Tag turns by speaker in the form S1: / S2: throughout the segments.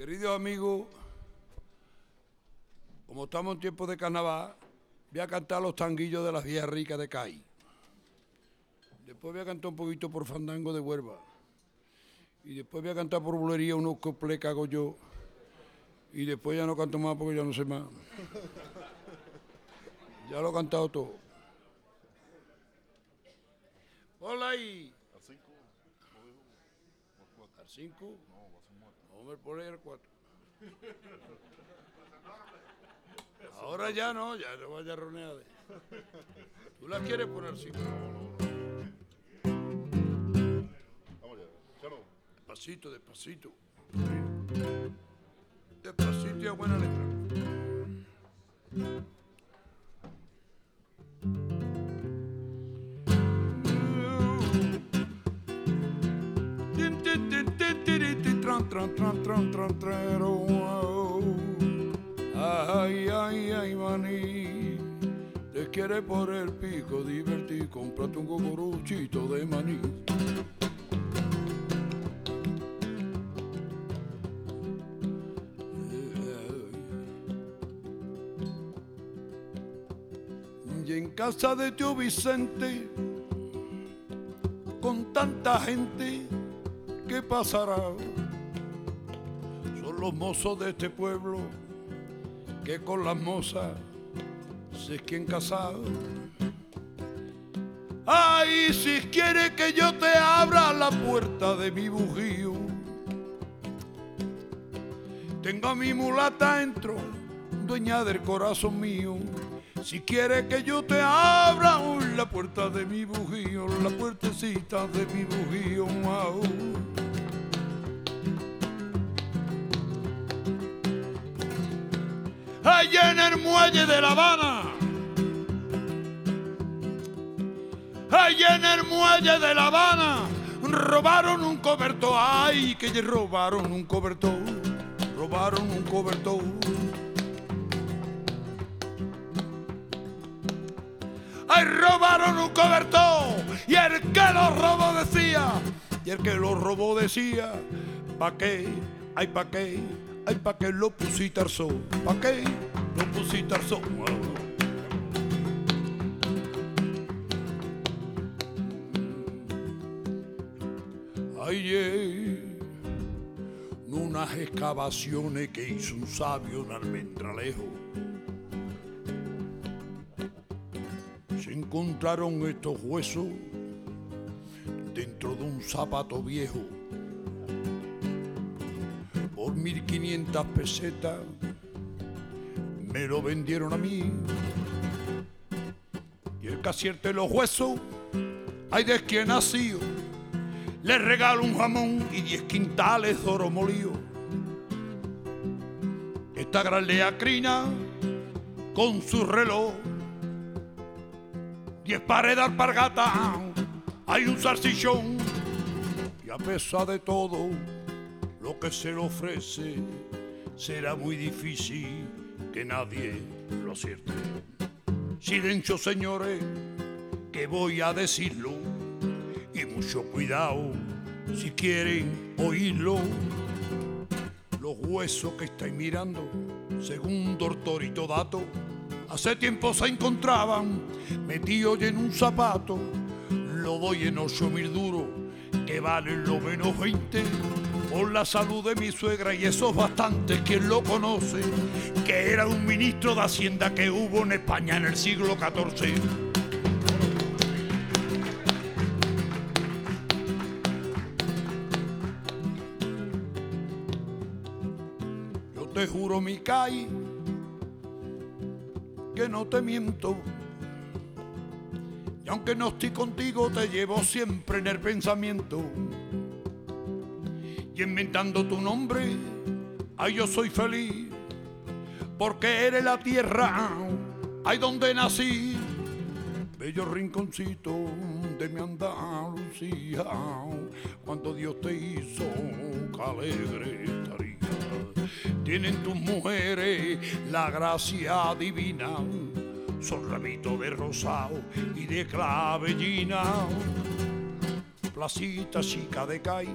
S1: Queridos amigos, como estamos en tiempo de carnaval, voy a cantar los tanguillos de las vías ricas de CAI. Después voy a cantar un poquito por fandango de Huelva. Y después voy a cantar por bulería unos coplés que hago yo. Y después ya no canto más porque ya no sé más. Ya lo he cantado todo. Hola ahí.
S2: Al 5, lo dijo. Por 4.
S1: Al 5.
S2: A
S1: a poner el 4. Ahora ya no, ya no vaya roneada. ¿Tú la quieres poner 5?
S2: Vamos ya.
S1: Despacito, despacito. Despacito y a buena letra. Tran, tran, tran, oh, oh. Ay, ay, ay, maní. Te quiere por el pico divertir, cómprate un cucuruchito de maní. Y en casa de tío Vicente, con tanta gente, ¿qué pasará? Los mozos de este pueblo que con las mozas se quieren casar. Ay, si quiere que yo te abra la puerta de mi bujío, tengo a mi mulata dentro, dueña del corazón mío. Si quiere que yo te abra la puerta de mi bujío, la puertecita de mi bujío, mau. Allá en el muelle de La Habana, allá en el muelle de La Habana, robaron un cobertor, ay, que robaron un cobertor, robaron un cobertor. Ay, robaron un cobertor y el que lo robó decía, y el que lo robó decía, ¿pa' qué? Ay, ¿pa' qué? Ay, ¿pa' qué lo pusiste al? ¿Pa' qué lo pusiste al sol? Ay, eh, unas excavaciones que hizo un sabio en almendralejo. se encontraron estos huesos dentro de un zapato viejo. Por 1500 pesetas me lo vendieron a mí. Y el que acierte los huesos, hay de quien nació. Le regalo un jamón y 10 quintales de oro molido. Esta gran leacrina con su reloj diez pares de alpargata, hay un salchichón. Y a pesar de todo lo que se le ofrece, será muy difícil que nadie lo acierte. Silencio, señores, que voy a decirlo. Y mucho cuidado si quieren oírlo. Los huesos que estáis mirando, según doctorito dato, Hace tiempo se encontraban metidos en un zapato. Lo doy en ocho mil duros, que valen lo menos 20. Por la salud de mi suegra, y eso es bastante, quien lo conoce, que era un ministro de Hacienda que hubo en España en el siglo XIV. Yo te juro, mi caí que no te miento. Y aunque no estoy contigo, te llevo siempre en el pensamiento. Inventando tu nombre, ay, yo soy feliz. Porque eres la tierra, ay, donde nací. Bello rinconcito de mi Andalucía, cuando Dios te hizo, que alegre estaría. Tienen tus mujeres la gracia divina, son ramitos de rosado y de clavellina. Placita chica de Cai,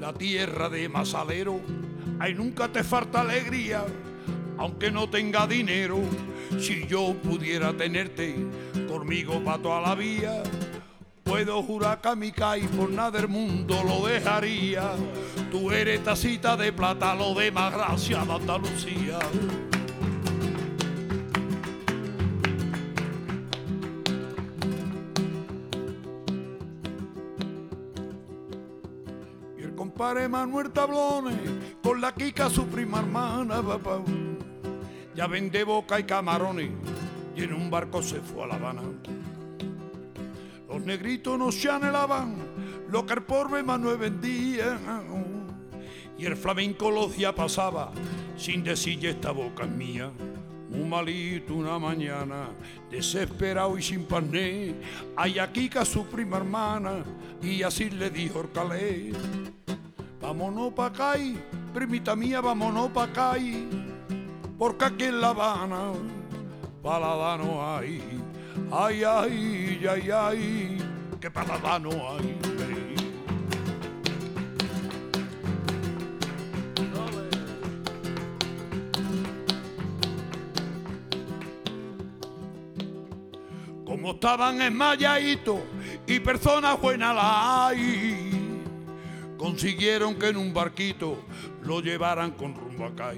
S1: la tierra de Masalero, Ay, nunca te falta alegría, aunque no tenga dinero. Si yo pudiera tenerte conmigo para toda la vida, puedo jurar que a mi caí por nada del mundo lo dejaría. Tú eres tacita de plata, lo demás gracia de Andalucía. Y el compadre Manuel Tablones con la Kika su prima hermana, papá. Ya vende boca y camarones y en un barco se fue a La Habana. Los negritos no se anhelaban lo que el pobre Manuel vendía. Y el flamenco los días pasaba sin decir esta boca es mía. Un malito una mañana, desesperado y sin pané, hay aquí que a su prima hermana, y así le dijo Orcalé. Vámonos pa' acá, primita mía, vámonos pa' acá, porque aquí en La Habana, palada no hay. Ay, ay, ay, ay, que palada no hay. Como estaban esmayaditos y personas buenas la hay, consiguieron que en un barquito lo llevaran con rumbo a.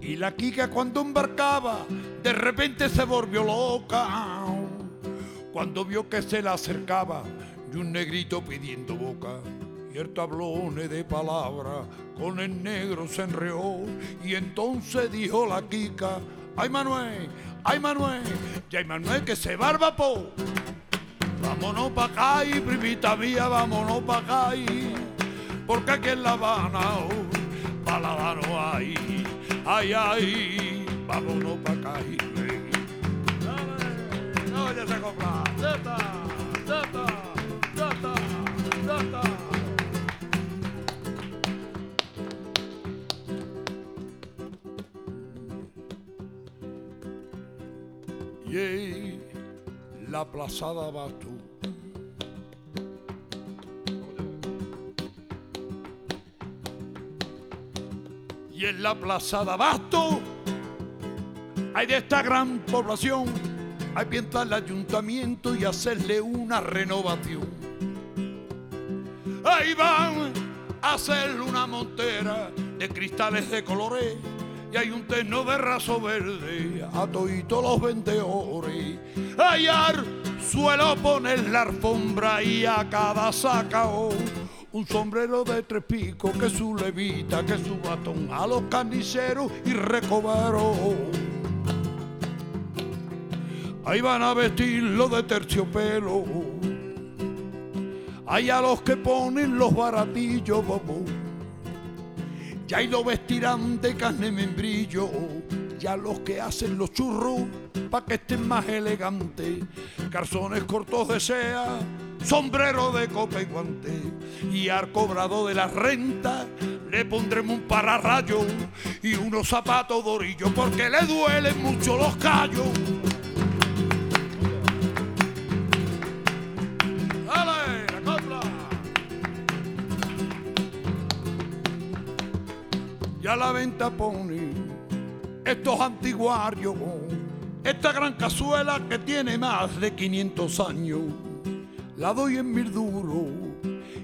S1: Y la Kika cuando embarcaba, de repente se volvió loca. Cuando vio que se le acercaba y un negrito pidiendo boca. Y el tablone de palabra con el negro se enreó. Y entonces dijo la Kika, ay Manuel, ay Manuel, ya hay Manuel que se barba po. Vámonos pa' acá y primita mía, vámonos pa' acá y porque aquí en La Habana oh, palada no hay. Ay, ay, vámonos pa' acá y ven. Dale, no vayas a comprar. Zeta, zeta, la plazada vas tú. y en la plaza de Abasto hay de esta gran población, hay que entrar al ayuntamiento y hacerle una renovación. Ahí van a hacerle una montera de cristales de colores y hay un terno de raso verde a todos los vendedores. Hallar suelo poner la alfombra y a cada sacao un sombrero de tres picos, que su levita, que su batón, a los carniceros y recobaros. Ahí van a vestirlo de terciopelo. Hay a los que ponen los baratillos, bobo. Ya ahí lo vestirán de carne membrillo. Ya los que hacen los churros, pa' que estén más elegantes. Calzones cortos de sea, sombrero de copa y guante y al cobrado de la renta le pondremos un pararrayo y unos zapatos dorillos porque le duelen mucho los callos. Ya la venta pone estos antiguarios, esta gran cazuela que tiene más de 500 años la doy en mil duro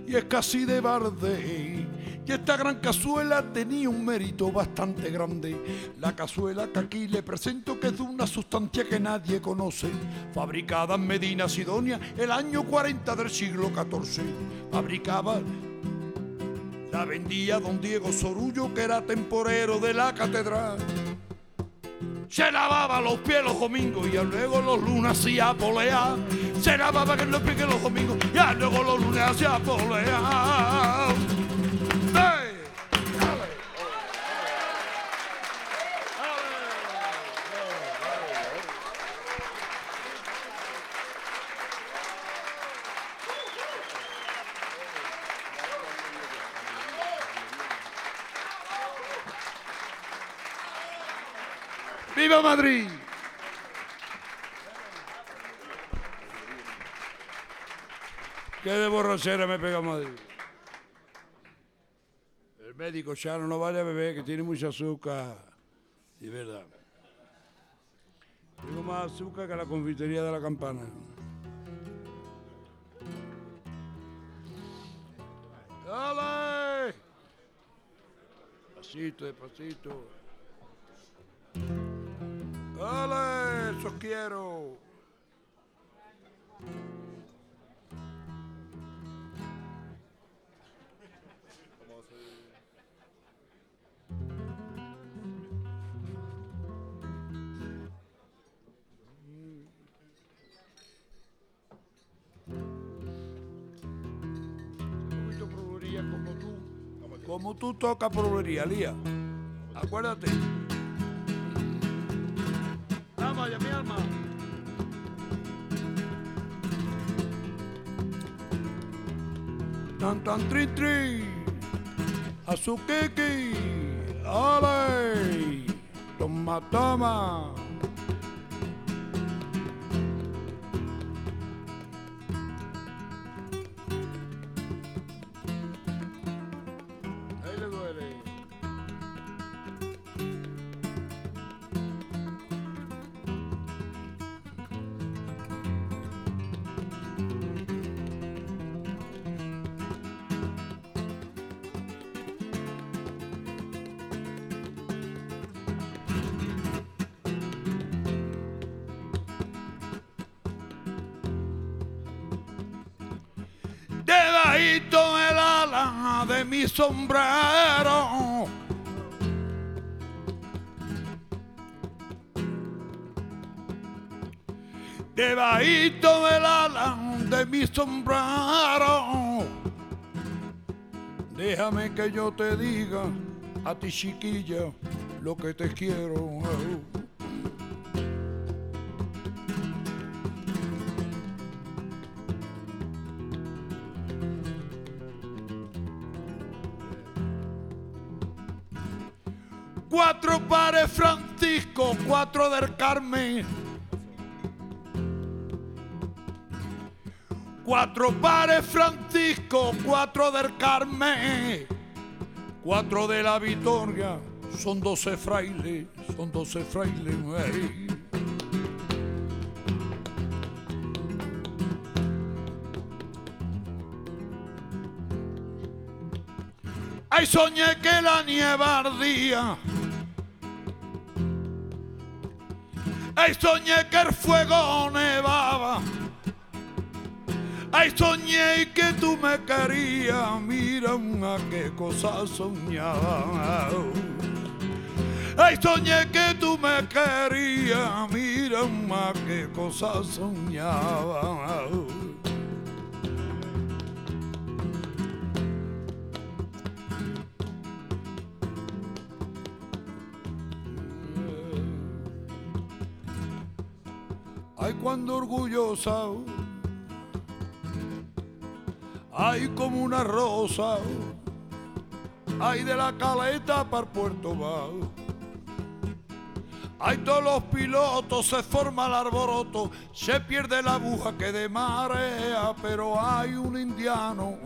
S1: y es casi de barde. Y esta gran cazuela tenía un mérito bastante grande. La cazuela que aquí le presento que es de una sustancia que nadie conoce. Fabricada en Medina Sidonia el año 40 del siglo XIV. Fabricaba, la vendía don Diego Sorullo que era temporero de la catedral se lavaba los pies los domingos y luego los lunes hacía polea. Se lavaba que los pies los domingos y luego los lunes hacía polea. ¡Hey! ¡Viva Madrid! ¿Qué de borrachera me pega Madrid?
S2: El
S1: médico ya no vaya a beber, que tiene mucha azúcar. Y verdad. Tengo más azúcar que la confitería de la campana. ¡Dale! Despacito, despacito. Quiero! Como tú. Como tú tocas provería, Lía. Acuérdate. Vamos allá, mi alma. Tan tri tri. Azuquequi. Ale. Toma, toma. Mi sombrero. Debajito el ala de mi sombrero. Déjame que yo te diga a ti chiquilla lo que te quiero. Cuatro del Carmen. Cuatro pares Francisco, cuatro del Carmen. Cuatro de la Victoria, son doce frailes, son doce frailes. Ay, soñé que la nieve ardía. Ay, soñé que el fuego nevaba. Ay, soñé que tú me querías. Mira una qué cosa soñaba. Ay, soñé que tú me querías. Mira una qué cosa soñaba. Cuando orgullosa, ay, como una rosa, ay, de la caleta para puerto va. Ay, todos los pilotos se forma el arboroto, se pierde la aguja que de marea, pero hay un indiano.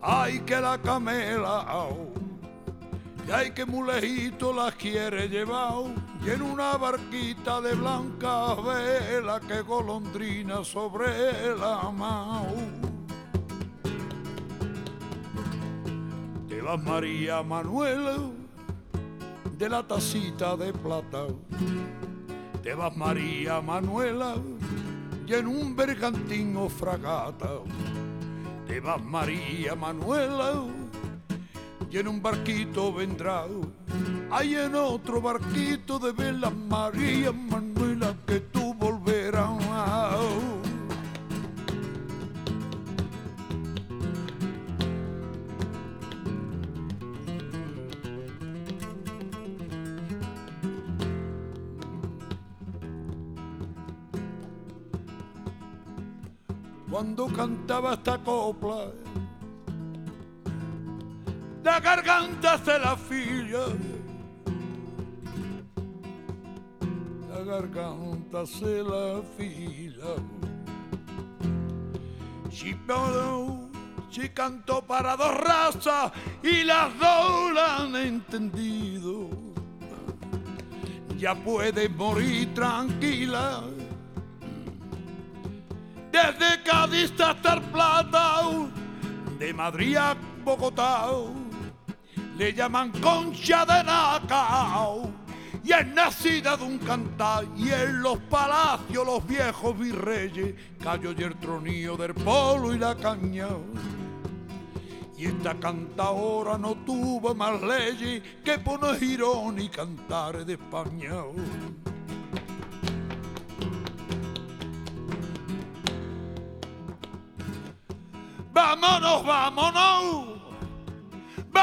S1: Ay, que la camela, y hay que muy lejito la quiere llevar y en una barquita de blanca vela que golondrina sobre la mao. Te vas María Manuela de la tacita de plata. Te vas María Manuela y en un bergantín o fragata. Te vas María Manuela y en un barquito vendrá. Hay en otro barquito de vela María Manuela que tú volverás. Cuando cantaba esta copla, la garganta se la filla. La garganta se la fila. Chipolo, Si canto para dos razas y las dos la han entendido, ya puedes morir tranquila. Desde Cádiz hasta el Plata, de Madrid a Bogotá, le llaman concha de Nacao y es nacida de un cantar y en los palacios los viejos virreyes cayó y el tronío del polo y la caña y esta cantadora no tuvo más leyes que poner girón y cantar de España. Vámonos, vámonos,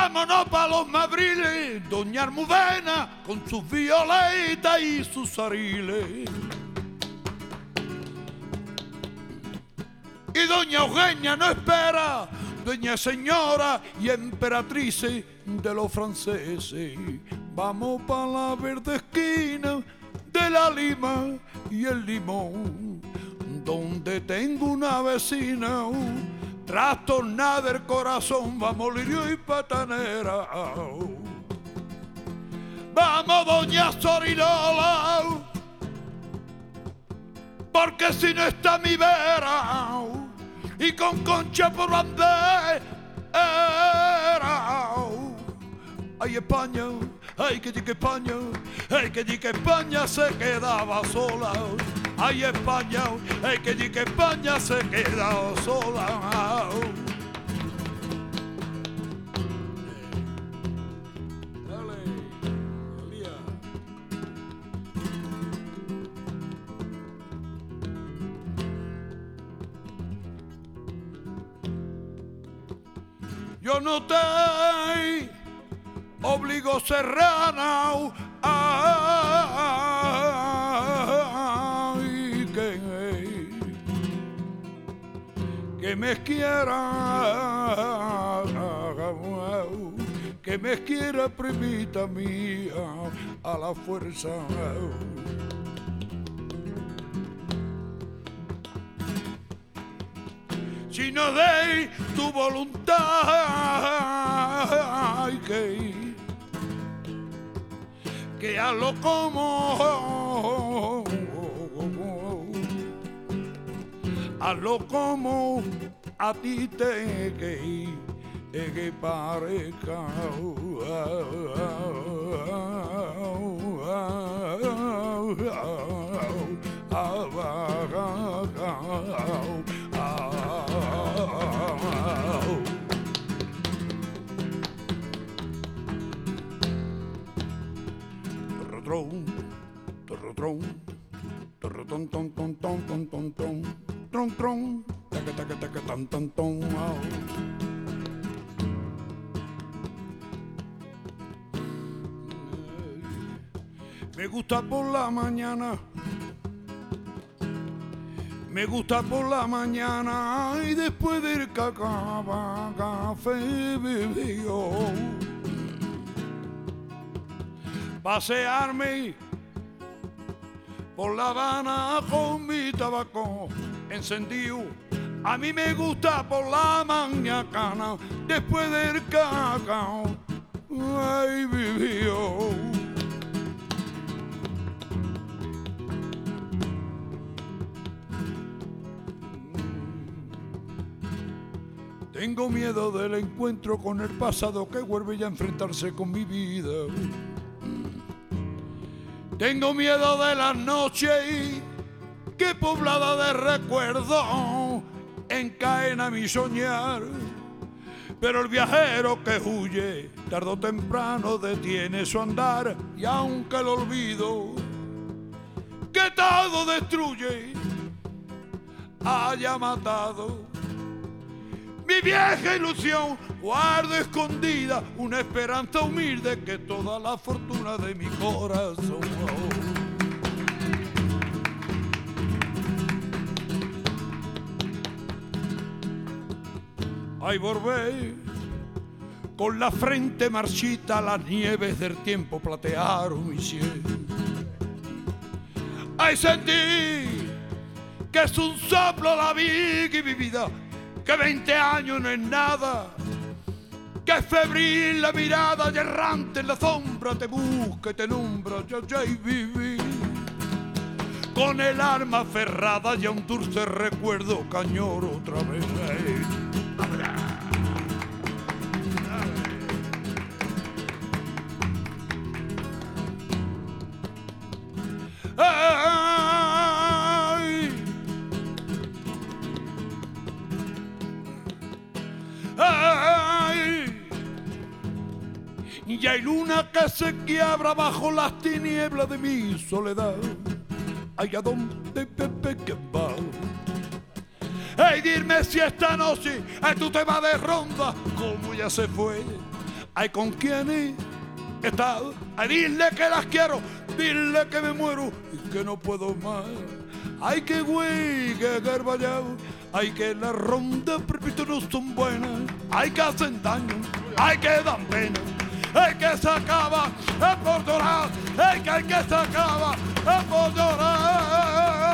S1: vámonos para los madriles, doña Almudena con sus violetas y sus ariles. Y doña Eugenia no espera, doña señora y emperatriz de los franceses. Vamos para la verde esquina de la lima y el limón, donde tengo una vecina trastornada del corazón, vamos lirio y patanera. Vamos, doña Sorilola, porque si no está mi vera, y con concha por bandera. Ay, España, ay, que di que España, ay, que di que España se quedaba sola. Ay, España, ay, que di que España se quedaba sola. Yo no te obligo serrana ay, que me quiera que me quiera primita mía a la fuerza. Si no de tu voluntad que que hazlo como hazlo como a ti te que, que parezca tron, taca, taca, taca, tan, tan, ton. Me gusta por la mañana, me gusta por la mañana y después del cacaba, café bebido pasearme por La Habana con mi tabaco encendido. A mí me gusta por la mañana después del cacao. Ay, vivió. Tengo miedo del encuentro con el pasado que vuelve ya a enfrentarse con mi vida. Tengo miedo de las noches que poblada de recuerdos encaena mi soñar. Pero el viajero que huye, tarde o temprano detiene su andar y aunque el olvido que todo destruye haya matado mi vieja ilusión, guardo escondida una esperanza humilde que toda la fortuna de mi corazón. Ay, volvé con la frente marchita, las nieves del tiempo platearon mi cielo. Ay, sentí que es un soplo la vida y mi vida que 20 años no es nada, que febril la mirada y errante en la sombra te busca y te numbra, ya ya y viví. Con el arma aferrada y a un dulce recuerdo cañor otra vez. Ay. Y hay luna que se quiebra bajo las tinieblas de mi soledad. Ay, ¿a dónde Pepe que va? Ay, dime si esta noche ay, tu tema de ronda, como ya se fue. Ay, ¿con quién está? Ay, dile que las quiero, dile que me muero y que no puedo más. Ay, que güey, que garballado. Ay, que la ronda, repito, no son buenas. Ay, que hacen daño. Ay, que dan pena. Ay, que se acaba, es por llorar. Ay, que hay que se acaba, es por llorar.